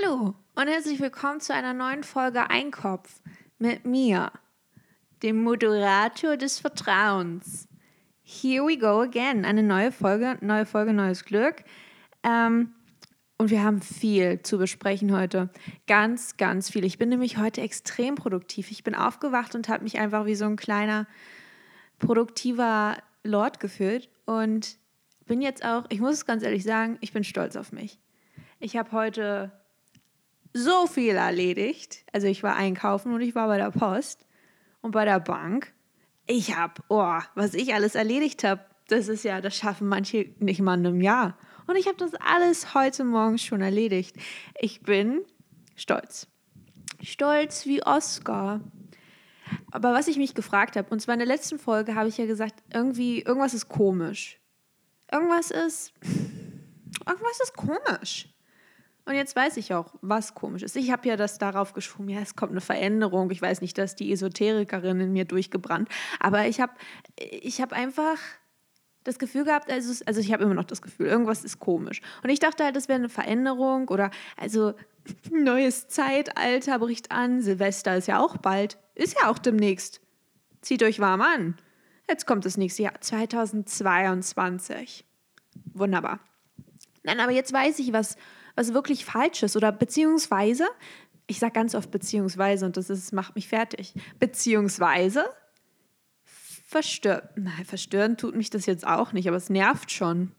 Hallo und herzlich willkommen zu einer neuen Folge Einkopf mit mir, dem Moderator des Vertrauens. Here we go again. Eine neue Folge, neue Folge, neues Glück. Ähm, und wir haben viel zu besprechen heute. Ganz, ganz viel. Ich bin nämlich heute extrem produktiv. Ich bin aufgewacht und habe mich einfach wie so ein kleiner, produktiver Lord gefühlt. Und bin jetzt auch, ich muss es ganz ehrlich sagen, ich bin stolz auf mich. Ich habe heute so viel erledigt. Also ich war einkaufen und ich war bei der Post und bei der Bank. Ich habe, oh, was ich alles erledigt habe, das ist ja, das schaffen manche nicht mal in einem Jahr. Und ich habe das alles heute Morgen schon erledigt. Ich bin stolz. Stolz wie Oscar. Aber was ich mich gefragt habe, und zwar in der letzten Folge habe ich ja gesagt, irgendwie, irgendwas ist komisch. Irgendwas ist, irgendwas ist komisch. Und jetzt weiß ich auch, was komisch ist. Ich habe ja das darauf geschoben, ja, es kommt eine Veränderung. Ich weiß nicht, dass die Esoterikerin in mir durchgebrannt. Aber ich habe ich hab einfach das Gefühl gehabt, also, also ich habe immer noch das Gefühl, irgendwas ist komisch. Und ich dachte halt, das wäre eine Veränderung oder also neues Zeitalter bricht an. Silvester ist ja auch bald, ist ja auch demnächst. Zieht euch warm an. Jetzt kommt das nächste Jahr, 2022. Wunderbar. Nein, aber jetzt weiß ich, was was wirklich falsch ist oder beziehungsweise, ich sage ganz oft beziehungsweise und das ist, macht mich fertig, beziehungsweise verstören, nein, verstören tut mich das jetzt auch nicht, aber es nervt schon.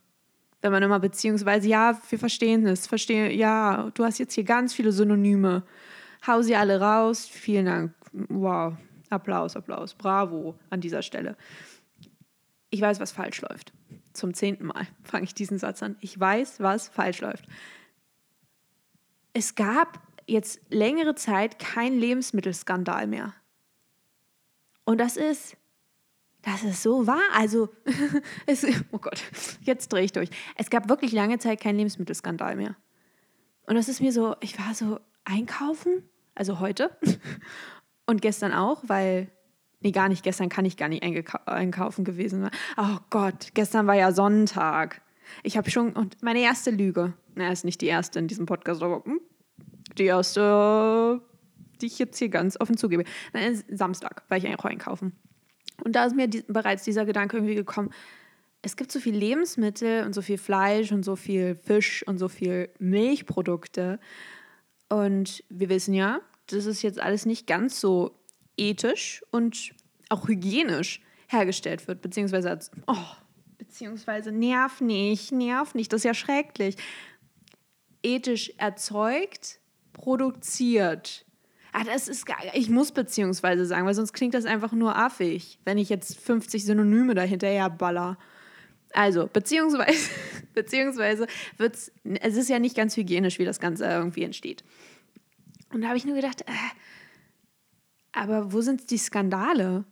Wenn man immer beziehungsweise, ja, wir verstehen es, verstehen, ja, du hast jetzt hier ganz viele Synonyme. Hau sie alle raus. Vielen Dank. Wow. Applaus, Applaus. Bravo an dieser Stelle. Ich weiß, was falsch läuft. Zum zehnten Mal fange ich diesen Satz an. Ich weiß, was falsch läuft es gab jetzt längere Zeit keinen Lebensmittelskandal mehr. Und das ist, das ist so wahr. Also, es, oh Gott, jetzt drehe ich durch. Es gab wirklich lange Zeit keinen Lebensmittelskandal mehr. Und das ist mir so, ich war so einkaufen, also heute und gestern auch, weil, nee, gar nicht, gestern kann ich gar nicht einkaufen gewesen sein. Oh Gott, gestern war ja Sonntag. Ich habe schon, und meine erste Lüge, na, ist nicht die erste in diesem Podcast, aber hm, die erste, die ich jetzt hier ganz offen zugebe. Nein, Samstag war ich eigentlich auch einkaufen. Und da ist mir die, bereits dieser Gedanke irgendwie gekommen, es gibt so viel Lebensmittel und so viel Fleisch und so viel Fisch und so viel Milchprodukte. Und wir wissen ja, das ist jetzt alles nicht ganz so ethisch und auch hygienisch hergestellt wird, beziehungsweise als, oh, beziehungsweise nerv nicht, nerv nicht, das ist ja schrecklich. Ethisch erzeugt, produziert. Ah, das ist. Ich muss beziehungsweise sagen, weil sonst klingt das einfach nur affig, wenn ich jetzt 50 Synonyme dahinterher baller. Also, beziehungsweise, beziehungsweise wird es, es ist ja nicht ganz hygienisch, wie das Ganze irgendwie entsteht. Und da habe ich nur gedacht, äh, aber wo sind die Skandale?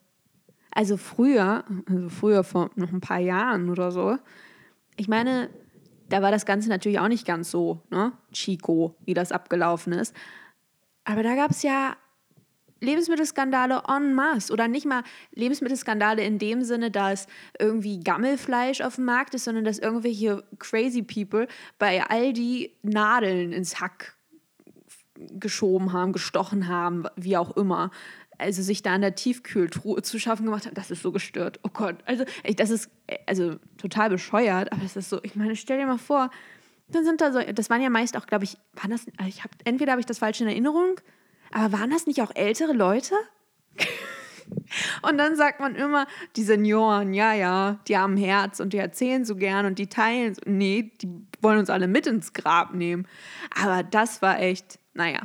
Also früher, also früher vor noch ein paar Jahren oder so, ich meine, da war das Ganze natürlich auch nicht ganz so, ne, Chico, wie das abgelaufen ist. Aber da gab es ja Lebensmittelskandale en masse oder nicht mal Lebensmittelskandale in dem Sinne, dass irgendwie Gammelfleisch auf dem Markt ist, sondern dass irgendwelche crazy people bei Aldi Nadeln ins Hack geschoben haben, gestochen haben, wie auch immer also sich da in der Tiefkühltruhe zu schaffen gemacht hat, das ist so gestört. Oh Gott, also das ist also total bescheuert, aber es ist so, ich meine, stell dir mal vor, dann sind da so, das waren ja meist auch, glaube ich, waren das, ich habe, entweder habe ich das falsch in Erinnerung, aber waren das nicht auch ältere Leute? und dann sagt man immer, die Senioren, ja, ja, die haben Herz und die erzählen so gern und die teilen. So. Nee, die wollen uns alle mit ins Grab nehmen. Aber das war echt, naja,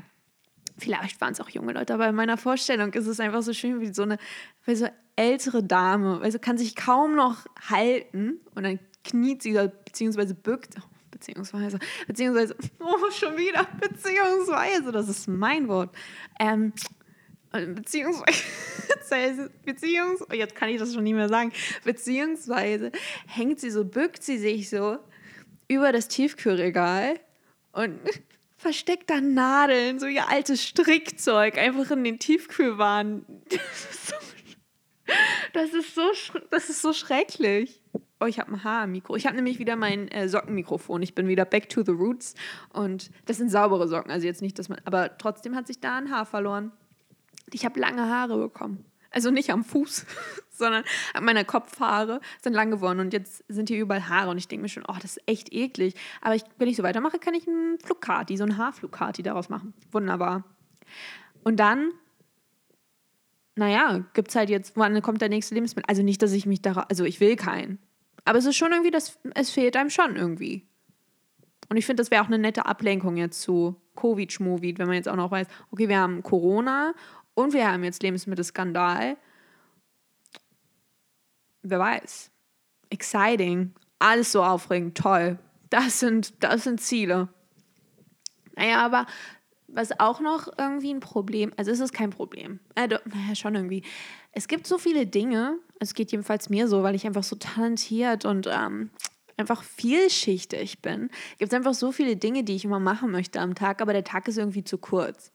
Vielleicht waren es auch junge Leute, aber in meiner Vorstellung ist es einfach so schön wie so eine, wie so ältere Dame, also kann sich kaum noch halten und dann kniet sie beziehungsweise bückt, oh, beziehungsweise, beziehungsweise, oh, schon wieder, beziehungsweise, das ist mein Wort, ähm, beziehungsweise, beziehungsweise, jetzt kann ich das schon nicht mehr sagen, beziehungsweise hängt sie so, bückt sie sich so über das Tiefkühlregal und versteckt da Nadeln, so ihr altes Strickzeug, einfach in den Tiefkühlwaren. Das ist so, das so, das ist so schrecklich. Oh, ich habe ein Haar im Mikro. Ich habe nämlich wieder mein äh, Sockenmikrofon. Ich bin wieder back to the roots. Und das sind saubere Socken. Also jetzt nicht, dass man. Aber trotzdem hat sich da ein Haar verloren. Ich habe lange Haare bekommen. Also nicht am Fuß, sondern meine Kopfhaare sind lang geworden und jetzt sind hier überall Haare und ich denke mir schon, oh, das ist echt eklig. Aber ich, wenn ich so weitermache, kann ich einen Flugkati, so einen Haarflugkati daraus machen. Wunderbar. Und dann, naja, gibt es halt jetzt, wann kommt der nächste Lebensmittel? Also nicht, dass ich mich da, also ich will keinen. Aber es ist schon irgendwie, das, es fehlt einem schon irgendwie. Und ich finde, das wäre auch eine nette Ablenkung jetzt zu Covid-Schmovid, wenn man jetzt auch noch weiß, okay, wir haben Corona und wir haben jetzt Lebensmittelskandal. Wer weiß. Exciting. Alles so aufregend. Toll. Das sind, das sind Ziele. Naja, aber was auch noch irgendwie ein Problem, also es ist kein Problem. Äh, naja, schon irgendwie. Es gibt so viele Dinge, es geht jedenfalls mir so, weil ich einfach so talentiert und ähm, einfach vielschichtig bin. Gibt es einfach so viele Dinge, die ich immer machen möchte am Tag, aber der Tag ist irgendwie zu kurz.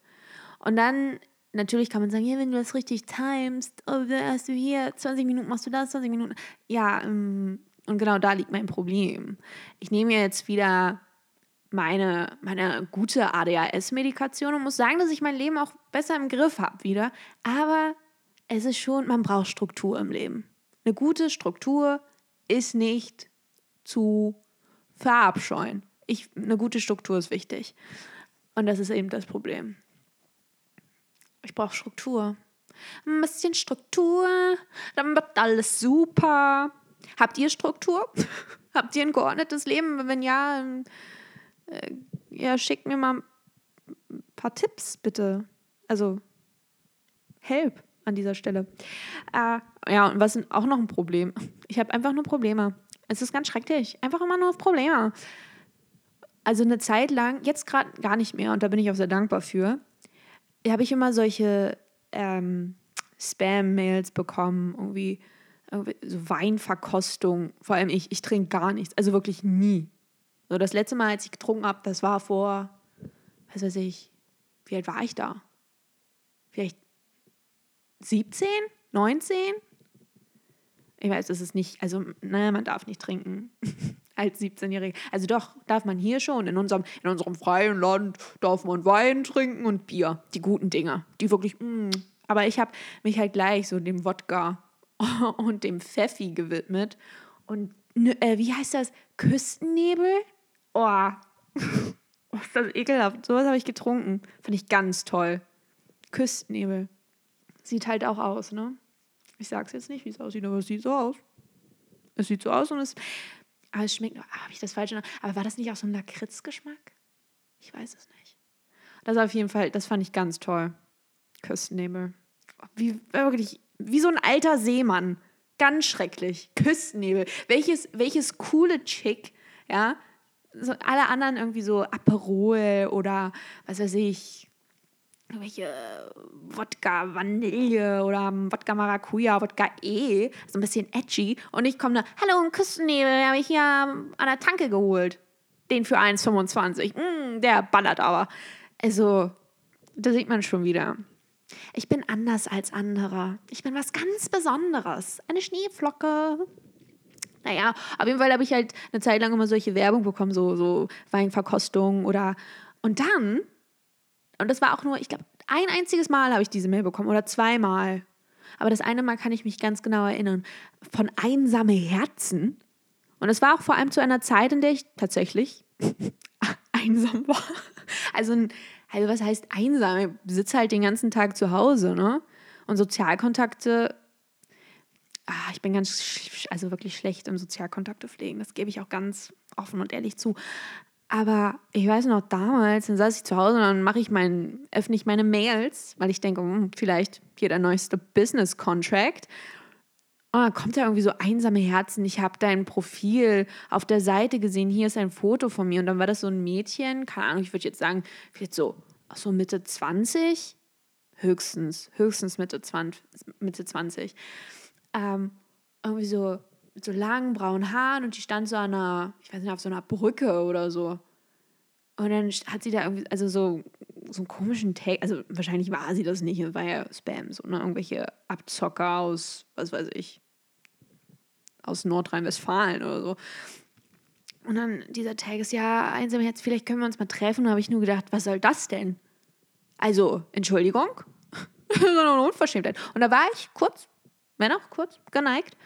Und dann natürlich kann man sagen, ja, wenn du das richtig timest, oh, hast du hier 20 Minuten, machst du das, 20 Minuten. Ja, ähm, und genau da liegt mein Problem. Ich nehme jetzt wieder meine, meine gute ADHS-Medikation und muss sagen, dass ich mein Leben auch besser im Griff habe wieder. Aber es ist schon, man braucht Struktur im Leben. Eine gute Struktur ist nicht zu verabscheuen. Ich, eine gute Struktur ist wichtig. Und das ist eben das Problem. Ich brauche Struktur. Ein bisschen Struktur, dann wird alles super. Habt ihr Struktur? Habt ihr ein geordnetes Leben? Wenn ja, äh, ja, schickt mir mal ein paar Tipps, bitte. Also, help an dieser Stelle. Äh, ja, und was ist auch noch ein Problem? Ich habe einfach nur Probleme. Es ist ganz schrecklich. Einfach immer nur Probleme. Also eine Zeit lang, jetzt gerade gar nicht mehr, und da bin ich auch sehr dankbar für, habe ich immer solche ähm, Spam-Mails bekommen, irgendwie, irgendwie, so Weinverkostung. Vor allem ich, ich trinke gar nichts, also wirklich nie. So das letzte Mal, als ich getrunken habe, das war vor, was weiß ich, wie alt war ich da? Vielleicht 17, 19? Ich weiß, es ist nicht, also, naja, man darf nicht trinken. als 17-Jährige. Also doch, darf man hier schon. In unserem, in unserem freien Land darf man Wein trinken und Bier. Die guten Dinge. Die wirklich, mm. Aber ich habe mich halt gleich so dem Wodka und dem Pfeffi gewidmet. Und äh, wie heißt das? Küstennebel? Oh. oh ist das ekelhaft. Sowas habe ich getrunken. Fand ich ganz toll. Küstennebel. Sieht halt auch aus, ne? Ich sag's jetzt nicht, wie es aussieht, aber es sieht so aus. Es sieht so aus und es aber es schmeckt, ah, habe ich das falsch Aber war das nicht auch so ein Lakritzgeschmack? Ich weiß es nicht. Das auf jeden Fall, das fand ich ganz toll. Küstennebel. Wie, wirklich, wie so ein alter Seemann. Ganz schrecklich. Küstennebel. Welches, welches coole Chick, ja. So alle anderen irgendwie so Aperol oder was weiß ich, irgendwelche Wodka Vanille oder Wodka Maracuja, Wodka E, so ein bisschen edgy. Und ich komme da, hallo, ein Küstennebel, habe ich hier an der Tanke geholt. Den für 1,25. Mm, der ballert aber. Also, da sieht man schon wieder. Ich bin anders als andere. Ich bin was ganz Besonderes. Eine Schneeflocke. Naja, auf jeden Fall habe ich halt eine Zeit lang immer solche Werbung bekommen, so, so Weinverkostung oder. Und dann und das war auch nur, ich glaube, ein einziges Mal habe ich diese Mail bekommen oder zweimal. Aber das eine Mal kann ich mich ganz genau erinnern. Von einsame Herzen. Und es war auch vor allem zu einer Zeit, in der ich tatsächlich einsam war. Also, also was heißt einsam? Ich sitze halt den ganzen Tag zu Hause, ne? Und Sozialkontakte, ah, ich bin ganz, also wirklich schlecht im Sozialkontakte pflegen. Das gebe ich auch ganz offen und ehrlich zu. Aber ich weiß noch damals, dann saß ich zu Hause und dann mache ich mein, öffne ich meine Mails, weil ich denke, hm, vielleicht hier der neueste Business Contract. Und dann kommt da irgendwie so einsame Herzen. Ich habe dein Profil auf der Seite gesehen. Hier ist ein Foto von mir. Und dann war das so ein Mädchen, keine Ahnung, ich würde jetzt sagen, vielleicht so, so Mitte 20. Höchstens, höchstens Mitte 20. Mitte 20. Ähm, irgendwie so mit so langen braunen Haaren und die stand so an einer, ich weiß nicht, auf so einer Brücke oder so. Und dann hat sie da irgendwie, also so, so einen komischen Tag, also wahrscheinlich war sie das nicht, war ja Spam, so, ne? Irgendwelche Abzocker aus, was weiß ich, aus Nordrhein-Westfalen oder so. Und dann dieser Tag ist ja einsam jetzt, vielleicht können wir uns mal treffen. Da habe ich nur gedacht, was soll das denn? Also, Entschuldigung, eine Unverschämtheit. Und da war ich kurz, wenn auch kurz, geneigt,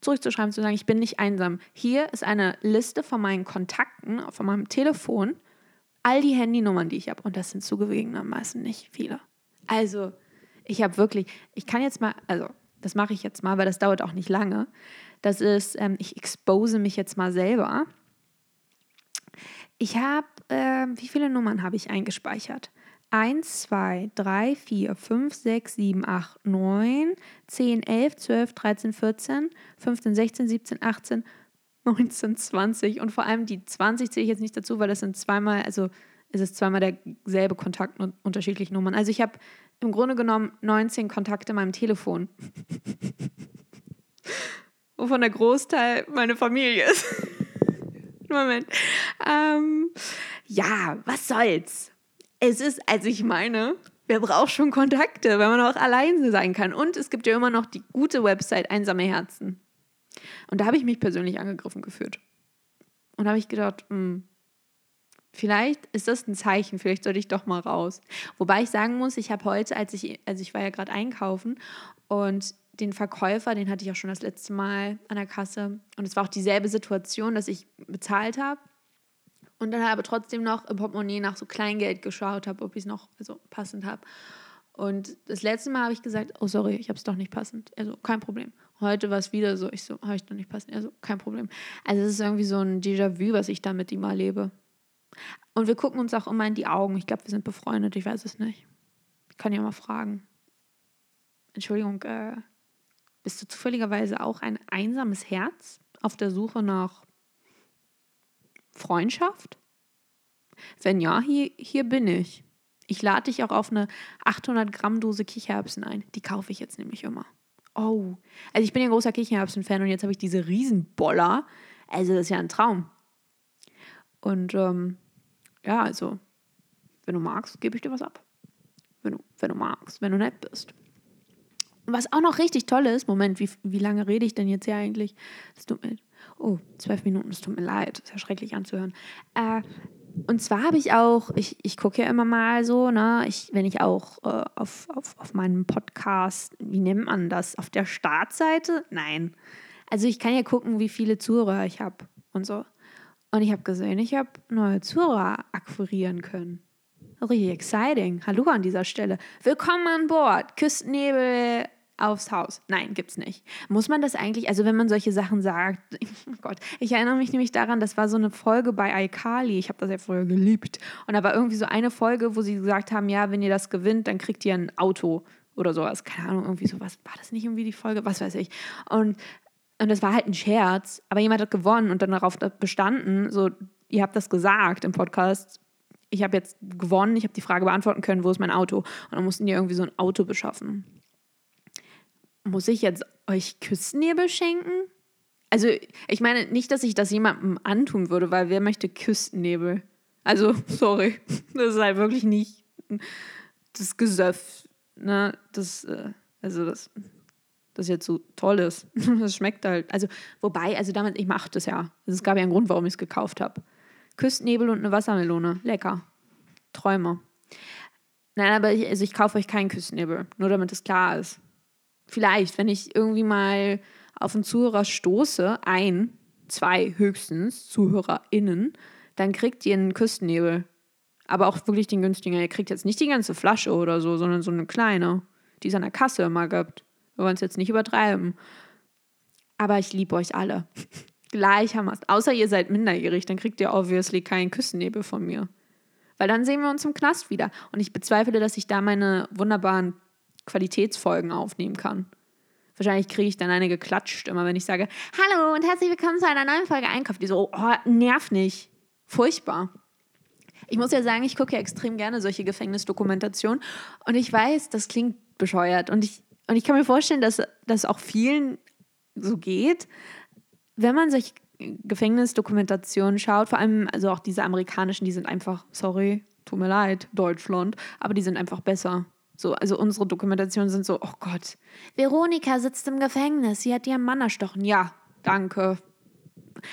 zurückzuschreiben, zu sagen, ich bin nicht einsam. Hier ist eine Liste von meinen Kontakten, von meinem Telefon, all die Handynummern, die ich habe. Und das sind zugegebenermaßen nicht viele. Also, ich habe wirklich, ich kann jetzt mal, also, das mache ich jetzt mal, weil das dauert auch nicht lange. Das ist, ähm, ich expose mich jetzt mal selber. Ich habe, äh, wie viele Nummern habe ich eingespeichert? 1, 2, 3, 4, 5, 6, 7, 8, 9, 10, 11, 12, 13, 14, 15, 16, 17, 18, 19, 20 und vor allem die 20 zähle ich jetzt nicht dazu, weil das sind zweimal, also es ist zweimal derselbe Kontakt und unterschiedliche Nummern. Also ich habe im Grunde genommen 19 Kontakte in meinem Telefon. Wovon der Großteil meine Familie ist. Moment. Ähm, ja, was soll's? Es ist, also ich meine, wer braucht schon Kontakte, wenn man auch alleine sein kann? Und es gibt ja immer noch die gute Website Einsame Herzen. Und da habe ich mich persönlich angegriffen gefühlt. Und da habe ich gedacht, mh, hm, vielleicht ist das ein Zeichen, vielleicht sollte ich doch mal raus. Wobei ich sagen muss, ich habe heute, als ich, also ich war ja gerade einkaufen und den Verkäufer, den hatte ich auch schon das letzte Mal an der Kasse. Und es war auch dieselbe Situation, dass ich bezahlt habe und dann aber trotzdem noch im Portemonnaie nach so Kleingeld geschaut habe, ob ich es noch also passend habe. Und das letzte Mal habe ich gesagt, oh sorry, ich habe es doch nicht passend. Also kein Problem. Heute war es wieder so, ich so, habe ich doch nicht passend. Also kein Problem. Also es ist irgendwie so ein Déjà-vu, was ich da mit ihm erlebe. Und wir gucken uns auch immer in die Augen. Ich glaube, wir sind befreundet, ich weiß es nicht. Ich kann ja mal fragen. Entschuldigung, äh, bist du zufälligerweise auch ein einsames Herz auf der Suche nach Freundschaft? Wenn ja, hier, hier bin ich. Ich lade dich auch auf eine 800 Gramm Dose Kichererbsen ein. Die kaufe ich jetzt nämlich immer. Oh, also ich bin ja ein großer Kichererbsen-Fan und jetzt habe ich diese Riesenboller. Also das ist ja ein Traum. Und ähm, ja, also, wenn du magst, gebe ich dir was ab. Wenn du, wenn du magst, wenn du nett bist. Und was auch noch richtig toll ist, Moment, wie, wie lange rede ich denn jetzt hier eigentlich? Das tut mir Oh, zwölf Minuten, das tut mir leid. Ist ja schrecklich anzuhören. Äh, und zwar habe ich auch, ich, ich gucke ja immer mal so, ne, ich, wenn ich auch äh, auf, auf, auf meinem Podcast, wie nennt man das, auf der Startseite? Nein. Also ich kann ja gucken, wie viele Zuhörer ich habe und so. Und ich habe gesehen, ich habe neue Zuhörer akquirieren können. Richtig exciting. Hallo an dieser Stelle. Willkommen an Bord. Küstennebel aufs Haus. Nein, gibt's nicht. Muss man das eigentlich, also wenn man solche Sachen sagt, oh Gott, ich erinnere mich nämlich daran, das war so eine Folge bei iCarly, ich habe das ja früher geliebt. Und da war irgendwie so eine Folge, wo sie gesagt haben, ja, wenn ihr das gewinnt, dann kriegt ihr ein Auto oder sowas. Keine Ahnung, irgendwie sowas. War das nicht irgendwie die Folge? Was weiß ich. Und, und das war halt ein Scherz, aber jemand hat gewonnen und dann darauf bestanden, so, ihr habt das gesagt im Podcast, ich habe jetzt gewonnen, ich habe die Frage beantworten können, wo ist mein Auto? Und dann mussten die irgendwie so ein Auto beschaffen muss ich jetzt euch Küstennebel schenken? Also, ich meine nicht, dass ich das jemandem antun würde, weil wer möchte Küstennebel? Also, sorry, das ist halt wirklich nicht das Gesöff, ne? Das, äh, also das, das jetzt so toll ist. Das schmeckt halt. Also, wobei, also damit, ich mache das ja. Also, es gab ja einen Grund, warum ich es gekauft habe. Küstennebel und eine Wassermelone. Lecker. Träume. Nein, aber ich, also ich kaufe euch keinen Küstennebel, nur damit es klar ist vielleicht, wenn ich irgendwie mal auf einen Zuhörer stoße, ein, zwei höchstens ZuhörerInnen, dann kriegt ihr einen Küstennebel. Aber auch wirklich den günstigen. Ihr kriegt jetzt nicht die ganze Flasche oder so, sondern so eine kleine, die es an der Kasse immer gibt. Wir wollen es jetzt nicht übertreiben. Aber ich liebe euch alle. Gleichermaßen. Außer ihr seid minderjährig, dann kriegt ihr obviously keinen Küstennebel von mir. Weil dann sehen wir uns im Knast wieder. Und ich bezweifle, dass ich da meine wunderbaren Qualitätsfolgen aufnehmen kann. Wahrscheinlich kriege ich dann eine geklatscht, immer wenn ich sage, hallo und herzlich willkommen zu einer neuen Folge Einkauf. Die so, oh, nerv nicht. Furchtbar. Ich muss ja sagen, ich gucke ja extrem gerne solche Gefängnisdokumentationen und ich weiß, das klingt bescheuert und ich, und ich kann mir vorstellen, dass das auch vielen so geht, wenn man solche Gefängnisdokumentationen schaut, vor allem also auch diese amerikanischen, die sind einfach, sorry, tut mir leid, Deutschland, aber die sind einfach besser. So, also unsere Dokumentationen sind so, oh Gott, Veronika sitzt im Gefängnis, sie hat ihren Mann erstochen. Ja, danke.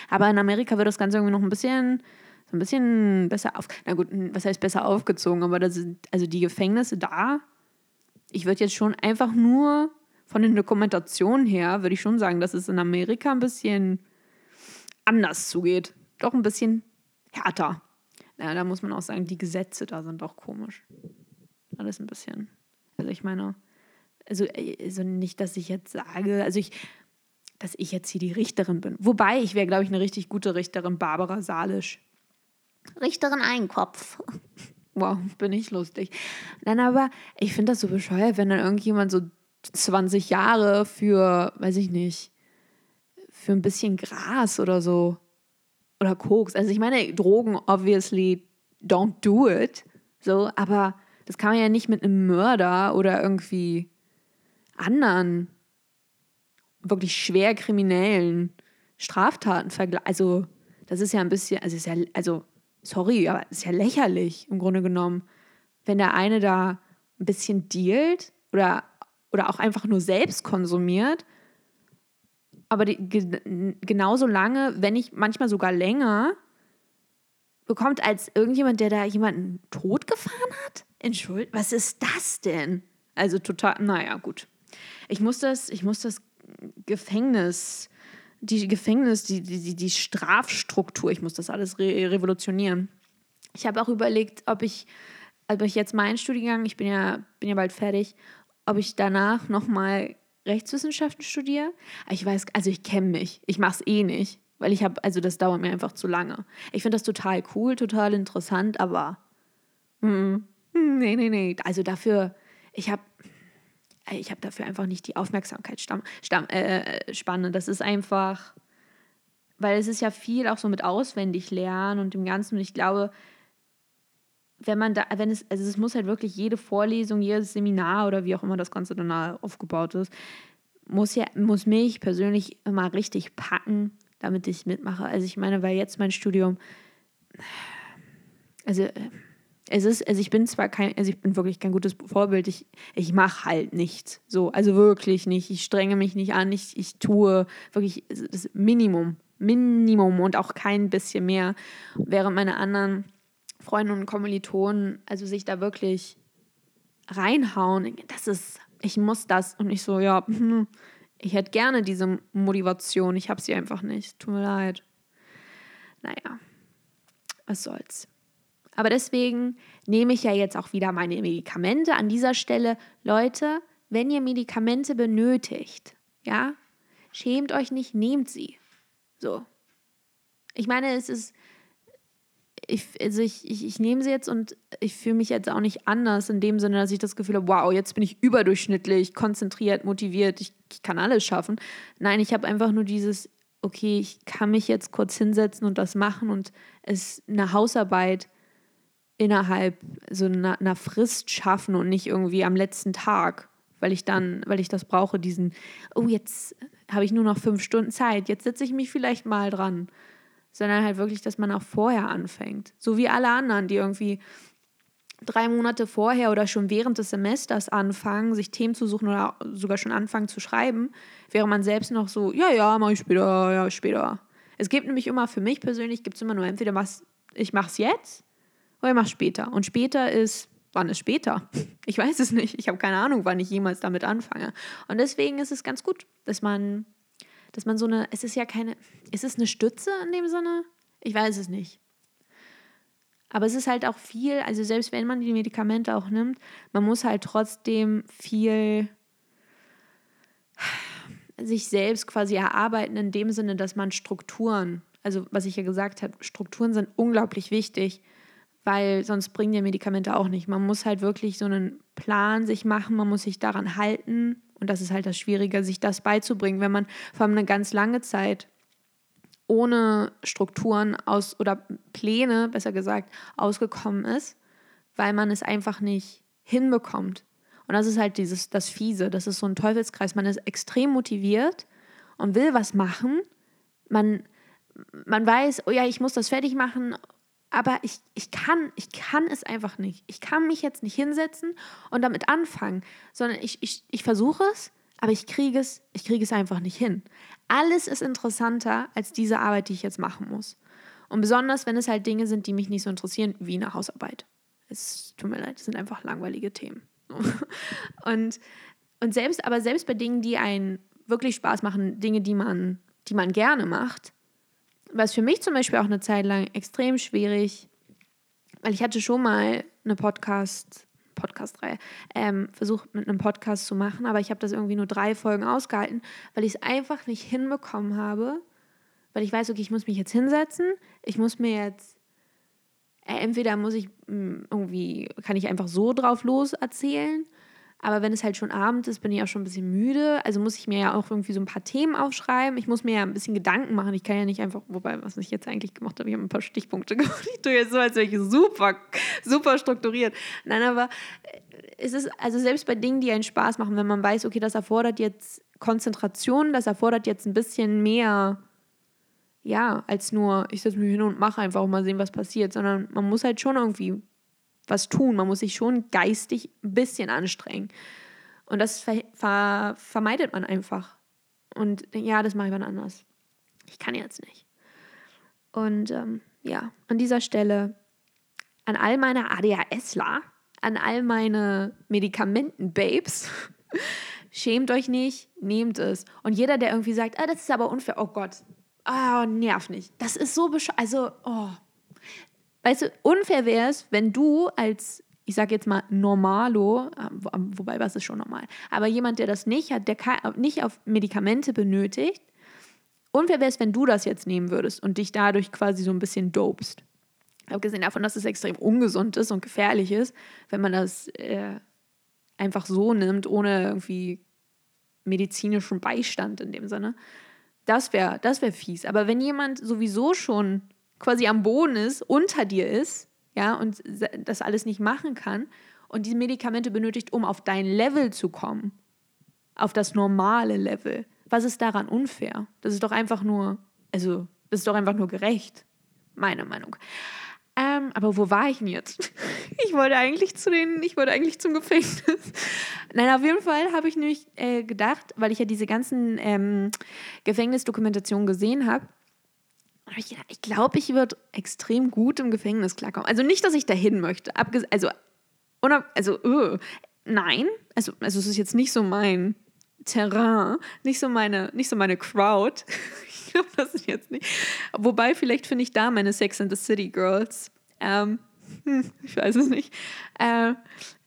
Aber in Amerika wird das Ganze irgendwie noch ein bisschen, so ein bisschen besser auf. Na gut, was heißt besser aufgezogen? Aber das sind, also die Gefängnisse da, ich würde jetzt schon einfach nur von den Dokumentationen her, würde ich schon sagen, dass es in Amerika ein bisschen anders zugeht. Doch ein bisschen härter. Ja, da muss man auch sagen, die Gesetze da sind doch komisch. Alles ein bisschen. Also ich meine, also, also nicht, dass ich jetzt sage, also ich, dass ich jetzt hier die Richterin bin. Wobei, ich wäre, glaube ich, eine richtig gute Richterin, Barbara Salisch. Richterin Einkopf. Wow, bin ich lustig. Nein, aber ich finde das so bescheuert, wenn dann irgendjemand so 20 Jahre für, weiß ich nicht, für ein bisschen Gras oder so oder Koks. Also ich meine, Drogen, obviously, don't do it. So, aber das kann man ja nicht mit einem Mörder oder irgendwie anderen wirklich schwer kriminellen Straftaten vergleichen. Also, das ist ja ein bisschen, also ist ja, also, sorry, aber es ist ja lächerlich im Grunde genommen, wenn der eine da ein bisschen dealt oder, oder auch einfach nur selbst konsumiert, aber die, genauso lange, wenn nicht manchmal sogar länger, bekommt als irgendjemand, der da jemanden totgefahren hat? Entschuldigung, was ist das denn? Also total, naja, gut. Ich muss das, ich muss das Gefängnis, die Gefängnis, die, die, die Strafstruktur, ich muss das alles re revolutionieren. Ich habe auch überlegt, ob ich, ob ich jetzt meinen Studiengang, ich bin ja, bin ja bald fertig, ob ich danach nochmal Rechtswissenschaften studiere. Ich weiß, also ich kenne mich. Ich mache es eh nicht, weil ich habe, also das dauert mir einfach zu lange. Ich finde das total cool, total interessant, aber mm, nee, nee, nee. Also dafür, ich habe ich habe dafür einfach nicht die Aufmerksamkeitsspanne. Äh, das ist einfach, weil es ist ja viel auch so mit auswendig lernen und dem Ganzen. Und ich glaube, wenn man da, wenn es, also es muss halt wirklich jede Vorlesung, jedes Seminar oder wie auch immer das Ganze dann aufgebaut ist, muss ja, muss mich persönlich immer richtig packen, damit ich mitmache. Also ich meine, weil jetzt mein Studium, also es ist, also ich bin zwar kein, also ich bin wirklich kein gutes Vorbild, ich, ich mache halt nichts. So, also wirklich nicht. Ich strenge mich nicht an, ich, ich tue wirklich das Minimum. Minimum und auch kein bisschen mehr. Während meine anderen Freunde und Kommilitonen, also sich da wirklich reinhauen, das ist, ich muss das und ich so, ja, ich hätte gerne diese Motivation, ich habe sie einfach nicht, tut mir leid. Naja, was soll's. Aber deswegen nehme ich ja jetzt auch wieder meine Medikamente an dieser Stelle. Leute, wenn ihr Medikamente benötigt, ja, schämt euch nicht, nehmt sie. So. Ich meine, es ist, ich, also ich, ich, ich nehme sie jetzt und ich fühle mich jetzt auch nicht anders in dem Sinne, dass ich das Gefühl habe, wow, jetzt bin ich überdurchschnittlich, konzentriert, motiviert, ich, ich kann alles schaffen. Nein, ich habe einfach nur dieses, okay, ich kann mich jetzt kurz hinsetzen und das machen und es eine Hausarbeit innerhalb so einer, einer Frist schaffen und nicht irgendwie am letzten Tag, weil ich dann, weil ich das brauche, diesen, oh, jetzt habe ich nur noch fünf Stunden Zeit, jetzt setze ich mich vielleicht mal dran. Sondern halt wirklich, dass man auch vorher anfängt. So wie alle anderen, die irgendwie drei Monate vorher oder schon während des Semesters anfangen, sich Themen zu suchen oder sogar schon anfangen zu schreiben, während man selbst noch so, ja, ja, mache ich später, ja, später. Es gibt nämlich immer, für mich persönlich, gibt es immer nur entweder was, ich mache es jetzt oder ich mache später. Und später ist, wann ist später? Ich weiß es nicht. Ich habe keine Ahnung, wann ich jemals damit anfange. Und deswegen ist es ganz gut, dass man, dass man so eine, es ist ja keine, ist es eine Stütze in dem Sinne? Ich weiß es nicht. Aber es ist halt auch viel, also selbst wenn man die Medikamente auch nimmt, man muss halt trotzdem viel sich selbst quasi erarbeiten in dem Sinne, dass man Strukturen, also was ich ja gesagt habe, Strukturen sind unglaublich wichtig, weil sonst bringen die Medikamente auch nicht. Man muss halt wirklich so einen Plan sich machen, man muss sich daran halten und das ist halt das Schwierige, sich das beizubringen, wenn man vor allem eine ganz lange Zeit ohne Strukturen aus oder Pläne, besser gesagt, ausgekommen ist, weil man es einfach nicht hinbekommt. Und das ist halt dieses, das Fiese, das ist so ein Teufelskreis. Man ist extrem motiviert und will was machen. Man, man weiß, oh ja, ich muss das fertig machen aber ich, ich, kann, ich kann es einfach nicht. Ich kann mich jetzt nicht hinsetzen und damit anfangen, sondern ich, ich, ich versuche es, Aber ich kriege es, ich es einfach nicht hin. Alles ist interessanter als diese Arbeit, die ich jetzt machen muss. Und besonders, wenn es halt Dinge sind, die mich nicht so interessieren, wie eine Hausarbeit. Es tut mir leid, es sind einfach langweilige Themen. und, und selbst, aber selbst bei Dingen, die einen wirklich Spaß machen, Dinge, die man, die man gerne macht, war es für mich zum Beispiel auch eine Zeit lang extrem schwierig, weil ich hatte schon mal eine Podcast, Podcast-Reihe, ähm, versucht mit einem Podcast zu machen, aber ich habe das irgendwie nur drei Folgen ausgehalten, weil ich es einfach nicht hinbekommen habe, weil ich weiß, okay, ich muss mich jetzt hinsetzen, ich muss mir jetzt, äh, entweder muss ich mh, hm, irgendwie, kann ich einfach so drauf los erzählen aber wenn es halt schon Abend ist, bin ich auch schon ein bisschen müde. Also muss ich mir ja auch irgendwie so ein paar Themen aufschreiben. Ich muss mir ja ein bisschen Gedanken machen. Ich kann ja nicht einfach, wobei, was ich jetzt eigentlich gemacht habe, ich habe ein paar Stichpunkte gemacht. Ich tue jetzt so, als wäre ich super, super strukturiert. Nein, aber äh, es ist, also selbst bei Dingen, die einen Spaß machen, wenn man weiß, okay, das erfordert jetzt Konzentration, das erfordert jetzt ein bisschen mehr, ja, als nur, ich setze mich hin und mache einfach mal sehen, was passiert, sondern man muss halt schon irgendwie was tun. Man muss sich schon geistig ein bisschen anstrengen. Und das ver ver vermeidet man einfach. Und ja, das mache ich wann anders. Ich kann jetzt nicht. Und ähm, ja, an dieser Stelle an all meine ADHSler, an all meine Medikamenten-Babes, schämt euch nicht, nehmt es. Und jeder, der irgendwie sagt, ah, das ist aber unfair, oh Gott, oh, nerv nicht. Das ist so bescheuert. Also, oh, Weißt du, unfair wäre es, wenn du als, ich sage jetzt mal Normalo, ähm, wobei was ist schon normal, aber jemand, der das nicht hat, der nicht auf Medikamente benötigt, unfair wäre es, wenn du das jetzt nehmen würdest und dich dadurch quasi so ein bisschen dopest. Abgesehen davon, dass es extrem ungesund ist und gefährlich ist, wenn man das äh, einfach so nimmt, ohne irgendwie medizinischen Beistand in dem Sinne. Das wäre das wär fies. Aber wenn jemand sowieso schon quasi am Boden ist, unter dir ist, ja, und das alles nicht machen kann und diese Medikamente benötigt, um auf dein Level zu kommen, auf das normale Level. Was ist daran unfair? Das ist doch einfach nur, also, das ist doch einfach nur gerecht, meine Meinung. Ähm, aber wo war ich denn jetzt? Ich wollte eigentlich zu den, ich wollte eigentlich zum Gefängnis. Nein, auf jeden Fall habe ich nämlich äh, gedacht, weil ich ja diese ganzen ähm, Gefängnisdokumentationen gesehen habe, ich, ich glaube, ich würde extrem gut im Gefängnis klarkommen. Also nicht, dass ich dahin möchte. Abges also, also, uh, nein. Also, also es ist jetzt nicht so mein Terrain, nicht so meine, nicht so meine Crowd. ich glaube, das ist jetzt nicht. Wobei, vielleicht finde ich da meine Sex and the City Girls. Ähm, hm, ich weiß es nicht. Äh,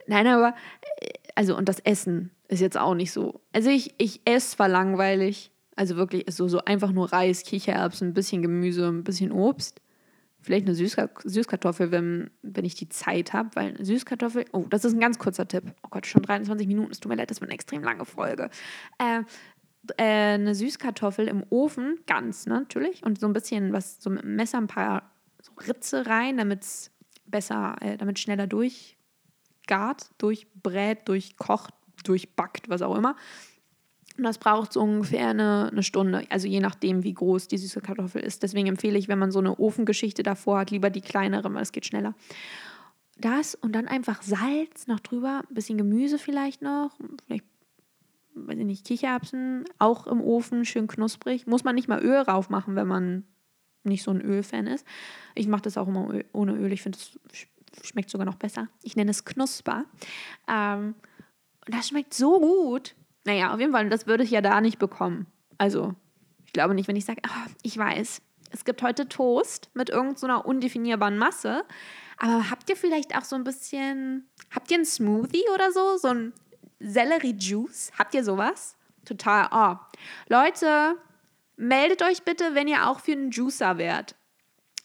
nein, aber, äh, also, und das Essen ist jetzt auch nicht so. Also, ich, ich esse zwar langweilig, also wirklich so, so einfach nur Reis, Kichererbsen, ein bisschen Gemüse, ein bisschen Obst. Vielleicht eine Süßkartoffel, wenn, wenn ich die Zeit habe, weil eine Süßkartoffel, oh, das ist ein ganz kurzer Tipp. Oh Gott, schon 23 Minuten, es tut mir leid, das wird eine extrem lange Folge. Äh, äh, eine Süßkartoffel im Ofen, ganz ne, natürlich, und so ein bisschen was, so mit dem Messer ein paar so Ritze rein, damit es besser, äh, damit schneller durchgart, durchbrät, durchkocht, durchbackt, was auch immer. Und das braucht so ungefähr eine, eine, Stunde, also je nachdem, wie groß die süße Kartoffel ist. Deswegen empfehle ich, wenn man so eine Ofengeschichte davor hat, lieber die kleinere, weil es geht schneller. Das und dann einfach Salz noch drüber, ein bisschen Gemüse vielleicht noch, vielleicht, weiß ich nicht, Kichererbsen, auch im Ofen, schön knusprig. Muss man nicht mal Öl rauf machen, wenn man nicht so ein Ölfan ist. Ich mache das auch immer ohne Öl, ich finde, es schmeckt sogar noch besser. Ich nenne es Knusper. Ähm, das schmeckt so gut. Naja, auf jeden Fall, das würde ich ja da nicht bekommen. Also, ich glaube nicht, wenn ich sage, oh, ich weiß, es gibt heute Toast mit irgendeiner so undefinierbaren Masse, aber habt ihr vielleicht auch so ein bisschen, habt ihr einen Smoothie oder so? So ein Sellerie-Juice? Habt ihr sowas? Total, oh. Leute, meldet euch bitte, wenn ihr auch für einen Juicer wärt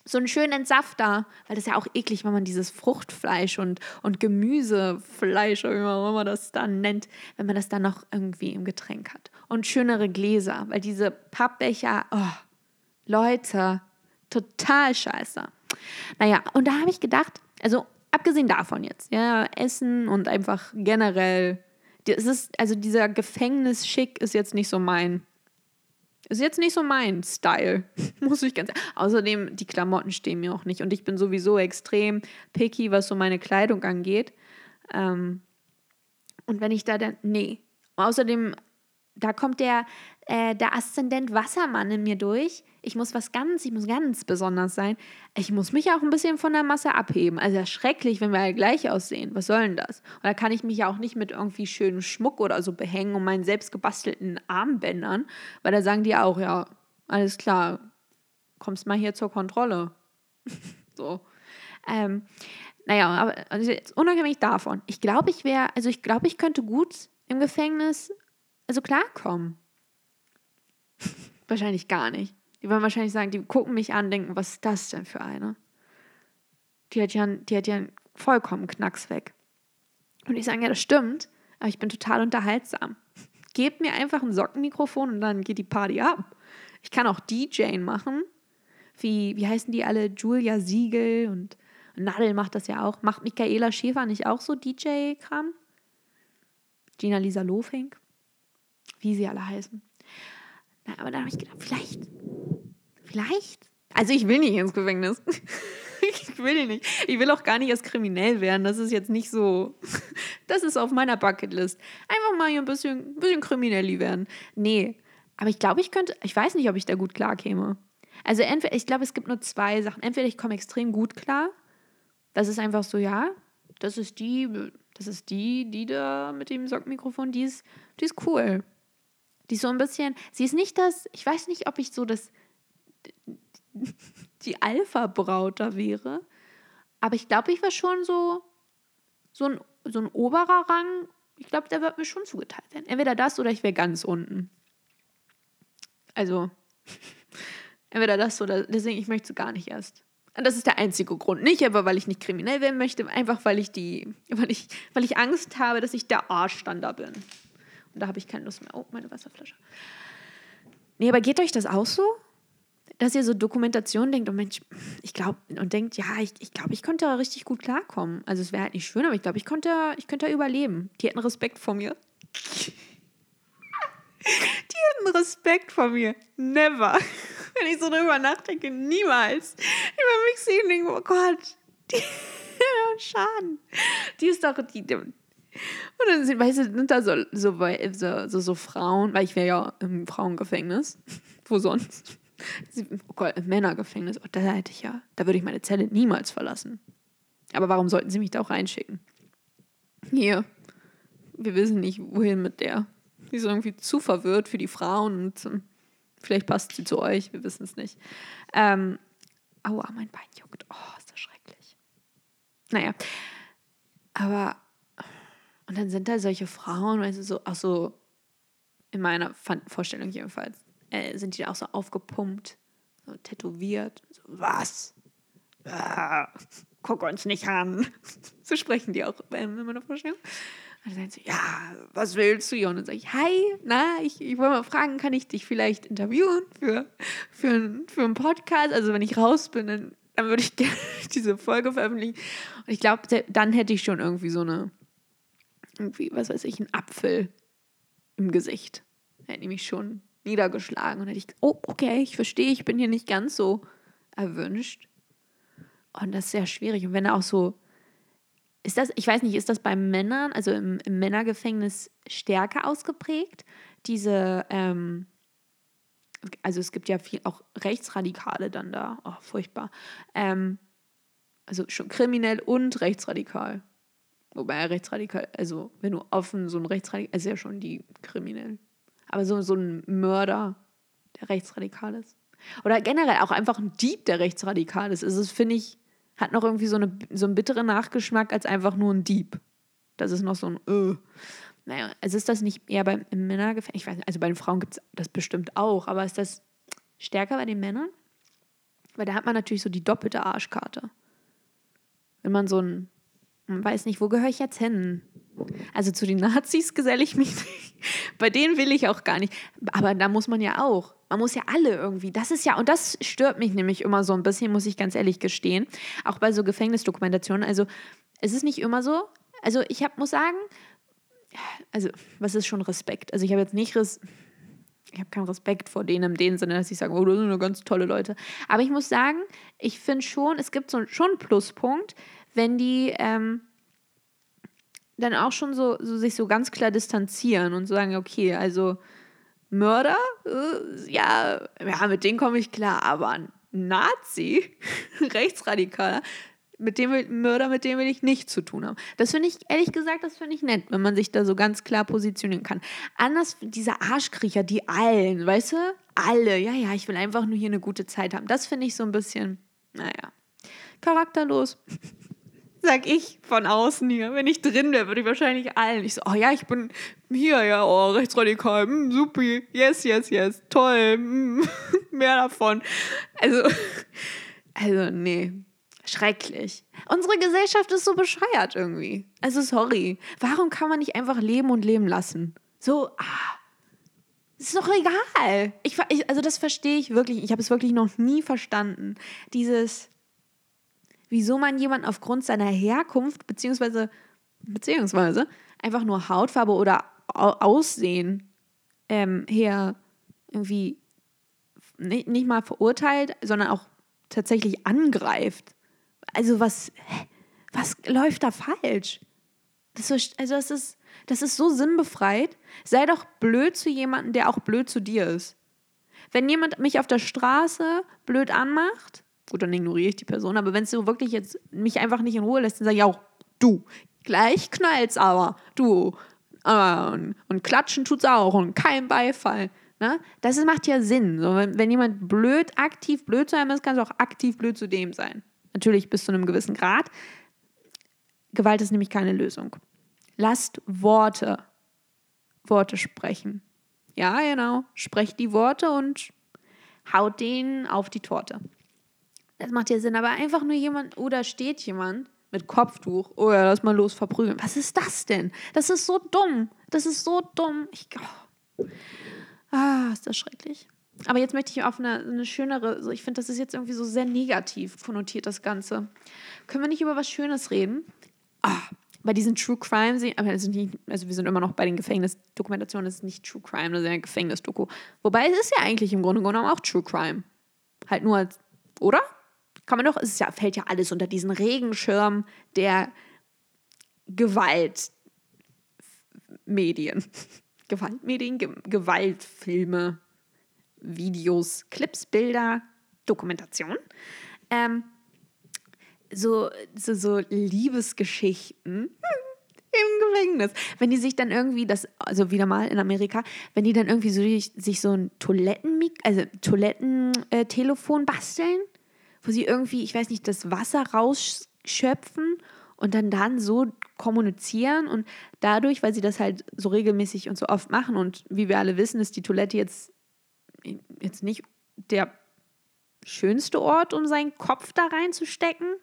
so einen schönen Entsafter, weil das ist ja auch eklig, wenn man dieses Fruchtfleisch und, und Gemüsefleisch, wie man immer das dann nennt, wenn man das dann noch irgendwie im Getränk hat. Und schönere Gläser, weil diese Pappbecher, oh, Leute, total scheiße. Naja, und da habe ich gedacht, also abgesehen davon jetzt, ja, Essen und einfach generell, es ist, also dieser Gefängnisschick ist jetzt nicht so mein ist jetzt nicht so mein Style, muss ich ganz sagen. Außerdem, die Klamotten stehen mir auch nicht. Und ich bin sowieso extrem picky, was so meine Kleidung angeht. Ähm, und wenn ich da dann, nee. Außerdem da kommt der, äh, der Aszendent Wassermann in mir durch. Ich muss was ganz, ich muss ganz besonders sein. Ich muss mich auch ein bisschen von der Masse abheben. Also ja schrecklich, wenn wir alle gleich aussehen. Was soll denn das? Und da kann ich mich ja auch nicht mit irgendwie schönem Schmuck oder so behängen und meinen selbst gebastelten Armbändern, weil da sagen die auch, ja, alles klar, kommst mal hier zur Kontrolle. so. Ähm, naja, aber also unabhängig davon, ich glaube, ich wäre, also ich glaube, ich könnte gut im Gefängnis, also klarkommen. wahrscheinlich gar nicht. Die wollen wahrscheinlich sagen, die gucken mich an, denken, was ist das denn für eine? Die hat ja, die ja vollkommen Knacks weg. Und ich sage, ja, das stimmt, aber ich bin total unterhaltsam. Gebt mir einfach ein Sockenmikrofon und dann geht die Party ab. Ich kann auch DJing machen. Wie, wie heißen die alle? Julia Siegel und Nadel macht das ja auch. Macht Michaela Schäfer nicht auch so DJ-Kram? Gina Lisa Lofink? Wie sie alle heißen. Na, aber da habe ich gedacht, vielleicht, vielleicht. Also ich will nicht ins Gefängnis. ich will nicht. Ich will auch gar nicht erst kriminell werden. Das ist jetzt nicht so. Das ist auf meiner Bucketlist. Einfach mal hier ein bisschen, bisschen kriminelli werden. Nee. Aber ich glaube, ich könnte, ich weiß nicht, ob ich da gut klar käme. Also entweder, ich glaube, es gibt nur zwei Sachen. Entweder ich komme extrem gut klar. Das ist einfach so, ja, das ist die, das ist die, die da mit dem Sockmikrofon, die ist, die ist cool. Die ist so ein bisschen, sie ist nicht das, ich weiß nicht, ob ich so das, die Alpha-Braut da wäre, aber ich glaube, ich war schon so, so ein, so ein oberer Rang. Ich glaube, der wird mir schon zugeteilt werden. Entweder das oder ich wäre ganz unten. Also, entweder das oder deswegen, ich möchte es gar nicht erst. Und das ist der einzige Grund. Nicht aber, weil ich nicht kriminell werden möchte, einfach weil ich die, weil ich, weil ich Angst habe, dass ich der Arsch dann da bin. Und da habe ich keine Lust mehr. Oh, meine Wasserflasche. Nee, aber geht euch das auch so? Dass ihr so Dokumentation denkt, oh Mensch, ich glaube, und denkt, ja, ich, ich glaube, ich könnte richtig gut klarkommen. Also es wäre halt nicht schön, aber ich glaube, ich könnte, ich könnte überleben. Die hätten Respekt vor mir. Die hätten Respekt vor mir. Never. Wenn ich so drüber nachdenke, niemals. Über mich sehen und denke, oh Gott, die Schaden. Die ist doch die. Und dann sind, weißt du, sind da so, so, so, so Frauen, weil ich wäre ja im Frauengefängnis. Wo sonst? Oh Gott, im Männergefängnis. Oh, da hätte ich ja, da würde ich meine Zelle niemals verlassen. Aber warum sollten sie mich da auch reinschicken? Hier, wir wissen nicht, wohin mit der. Die ist irgendwie zu verwirrt für die Frauen und um, vielleicht passt sie zu euch, wir wissen es nicht. Ähm, aua, mein Bein juckt. Oh, ist das schrecklich. Naja, aber und dann sind da solche Frauen, weißt du, so, auch so in meiner Vorstellung jedenfalls, äh, sind die auch so aufgepumpt, so tätowiert. So, was? Ah, guck uns nicht an. so sprechen die auch in meiner Vorstellung. Und dann sie, ja, was willst du? Und dann sage ich, hi, na, ich, ich wollte mal fragen, kann ich dich vielleicht interviewen für, für, für einen Podcast? Also wenn ich raus bin, dann, dann würde ich gerne diese Folge veröffentlichen. Und ich glaube, dann hätte ich schon irgendwie so eine, irgendwie, was weiß ich, einen Apfel im Gesicht. Hätte ich mich schon niedergeschlagen und hätte ich, oh, okay, ich verstehe, ich bin hier nicht ganz so erwünscht. Und das ist sehr schwierig. Und wenn er auch so ist das, ich weiß nicht, ist das bei Männern, also im, im Männergefängnis stärker ausgeprägt? Diese, ähm, also es gibt ja viel auch Rechtsradikale dann da. Oh, furchtbar. Ähm, also schon kriminell und rechtsradikal. Wobei rechtsradikal, also wenn du offen so ein Rechtsradikal, ist ja schon die kriminell. Aber so, so ein Mörder, der rechtsradikal ist. Oder generell auch einfach ein Dieb, der rechtsradikal ist. ist es, finde ich, hat noch irgendwie so, eine, so einen bitteren Nachgeschmack als einfach nur ein Dieb. Das ist noch so ein, äh. Naja, also ist das nicht eher beim Männergefängnis? Ich weiß nicht, also bei den Frauen gibt es das bestimmt auch, aber ist das stärker bei den Männern? Weil da hat man natürlich so die doppelte Arschkarte. Wenn man so ein, man weiß nicht, wo gehöre ich jetzt hin? Also zu den Nazis geselle ich mich nicht. Bei denen will ich auch gar nicht. Aber da muss man ja auch. Man muss ja alle irgendwie. Das ist ja, und das stört mich nämlich immer so ein bisschen, muss ich ganz ehrlich gestehen. Auch bei so Gefängnisdokumentationen. Also, es ist nicht immer so. Also, ich hab, muss sagen, also, was ist schon Respekt? Also, ich habe jetzt nicht Res ich habe keinen Respekt vor denen in dem Sinne, dass ich sage, oh, das sind nur ganz tolle Leute. Aber ich muss sagen, ich finde schon, es gibt so, schon einen Pluspunkt, wenn die ähm, dann auch schon so, so sich so ganz klar distanzieren und sagen, okay, also Mörder, äh, ja, ja, mit denen komme ich klar, aber Nazi, Rechtsradikaler, mit dem will, Mörder, mit dem will ich nichts zu tun haben. Das finde ich, ehrlich gesagt, das finde ich nett, wenn man sich da so ganz klar positionieren kann. Anders, diese Arschkriecher, die allen, weißt du? Alle, ja, ja, ich will einfach nur hier eine gute Zeit haben. Das finde ich so ein bisschen, naja, charakterlos. Sag ich von außen hier. Wenn ich drin wäre, würde ich wahrscheinlich allen. Ich so, oh ja, ich bin hier, ja, oh, rechtsradikal, mm, supi, yes, yes, yes, toll, mm, mehr davon. Also, also, nee, schrecklich. Unsere Gesellschaft ist so bescheuert irgendwie. Also, sorry. Warum kann man nicht einfach leben und leben lassen? So, ah, ist doch egal. Ich, also, das verstehe ich wirklich. Ich habe es wirklich noch nie verstanden. Dieses, wieso man jemanden aufgrund seiner Herkunft beziehungsweise, beziehungsweise einfach nur Hautfarbe oder Aussehen ähm, her irgendwie nicht, nicht mal verurteilt, sondern auch tatsächlich angreift. Also was, was läuft da falsch? Das ist, also das ist, das ist so sinnbefreit. Sei doch blöd zu jemandem, der auch blöd zu dir ist. Wenn jemand mich auf der Straße blöd anmacht, Gut, dann ignoriere ich die Person. Aber wenn es so wirklich jetzt mich einfach nicht in Ruhe lässt, dann sage ich auch, du, gleich knallt's aber, du. Und, und klatschen tut's auch und kein Beifall. Ne? Das macht ja Sinn. So, wenn, wenn jemand blöd, aktiv blöd zu einem ist, kann es auch aktiv blöd zu dem sein. Natürlich bis zu einem gewissen Grad. Gewalt ist nämlich keine Lösung. Lasst Worte, Worte sprechen. Ja, genau. Sprecht die Worte und haut denen auf die Torte. Das macht ja Sinn, aber einfach nur jemand oder steht jemand mit Kopftuch, oh ja, lass mal los verprügeln. Was ist das denn? Das ist so dumm. Das ist so dumm. Ich, oh. Ah, ist das schrecklich. Aber jetzt möchte ich auf eine, eine schönere, so ich finde, das ist jetzt irgendwie so sehr negativ konnotiert, das Ganze. Können wir nicht über was Schönes reden? Ah, bei diesen True Crime, also, also wir sind immer noch bei den Gefängnisdokumentationen, das ist nicht True Crime, das ist ja Gefängnisdoku. Wobei es ist ja eigentlich im Grunde genommen auch True Crime. Halt nur als, oder? Kann man doch, es ja, fällt ja alles unter diesen Regenschirm der Gewaltmedien. Gewaltmedien, Ge Gewaltfilme, Videos, Clips, Bilder, Dokumentation. Ähm, so, so, so Liebesgeschichten im Gefängnis. Wenn die sich dann irgendwie, das, also wieder mal in Amerika, wenn die dann irgendwie so sich so ein Toiletten, also Toilettentelefon basteln wo sie irgendwie, ich weiß nicht, das Wasser rausschöpfen und dann dann so kommunizieren und dadurch, weil sie das halt so regelmäßig und so oft machen und wie wir alle wissen, ist die Toilette jetzt, jetzt nicht der schönste Ort, um seinen Kopf da reinzustecken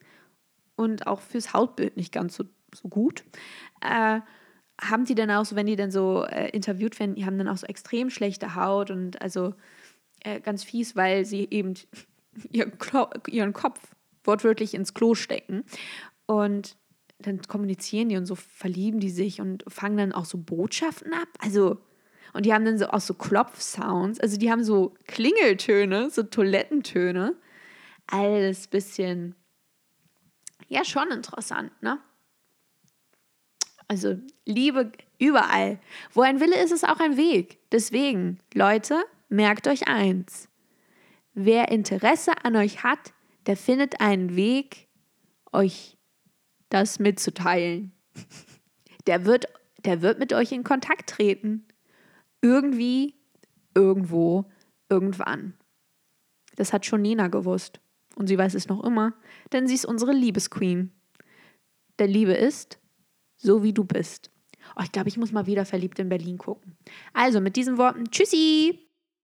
und auch fürs Hautbild nicht ganz so, so gut. Äh, haben die dann auch so, wenn die dann so äh, interviewt werden, die haben dann auch so extrem schlechte Haut und also äh, ganz fies, weil sie eben ihren, Kopf wortwörtlich ins Klo stecken. Und dann kommunizieren die und so verlieben die sich und fangen dann auch so Botschaften ab. Also, und die haben dann so auch so Klopfsounds. Also die haben so Klingeltöne, so Toilettentöne. Alles bisschen, ja, schon interessant, ne? Also Liebe überall. Wo ein Wille ist, ist auch ein Weg. Deswegen, Leute, merkt euch eins. Wer Interesse an euch hat, der findet einen Weg, euch das mitzuteilen. Der wird, der wird mit euch in Kontakt treten. Irgendwie, irgendwo, irgendwann. Das hat schon Nina gewusst. Und sie weiß es noch immer, denn sie ist unsere Liebesqueen. Der Liebe ist, so wie du bist. Oh, ich glaube, ich muss mal wieder verliebt in Berlin gucken. Also mit diesen Worten, tschüssi!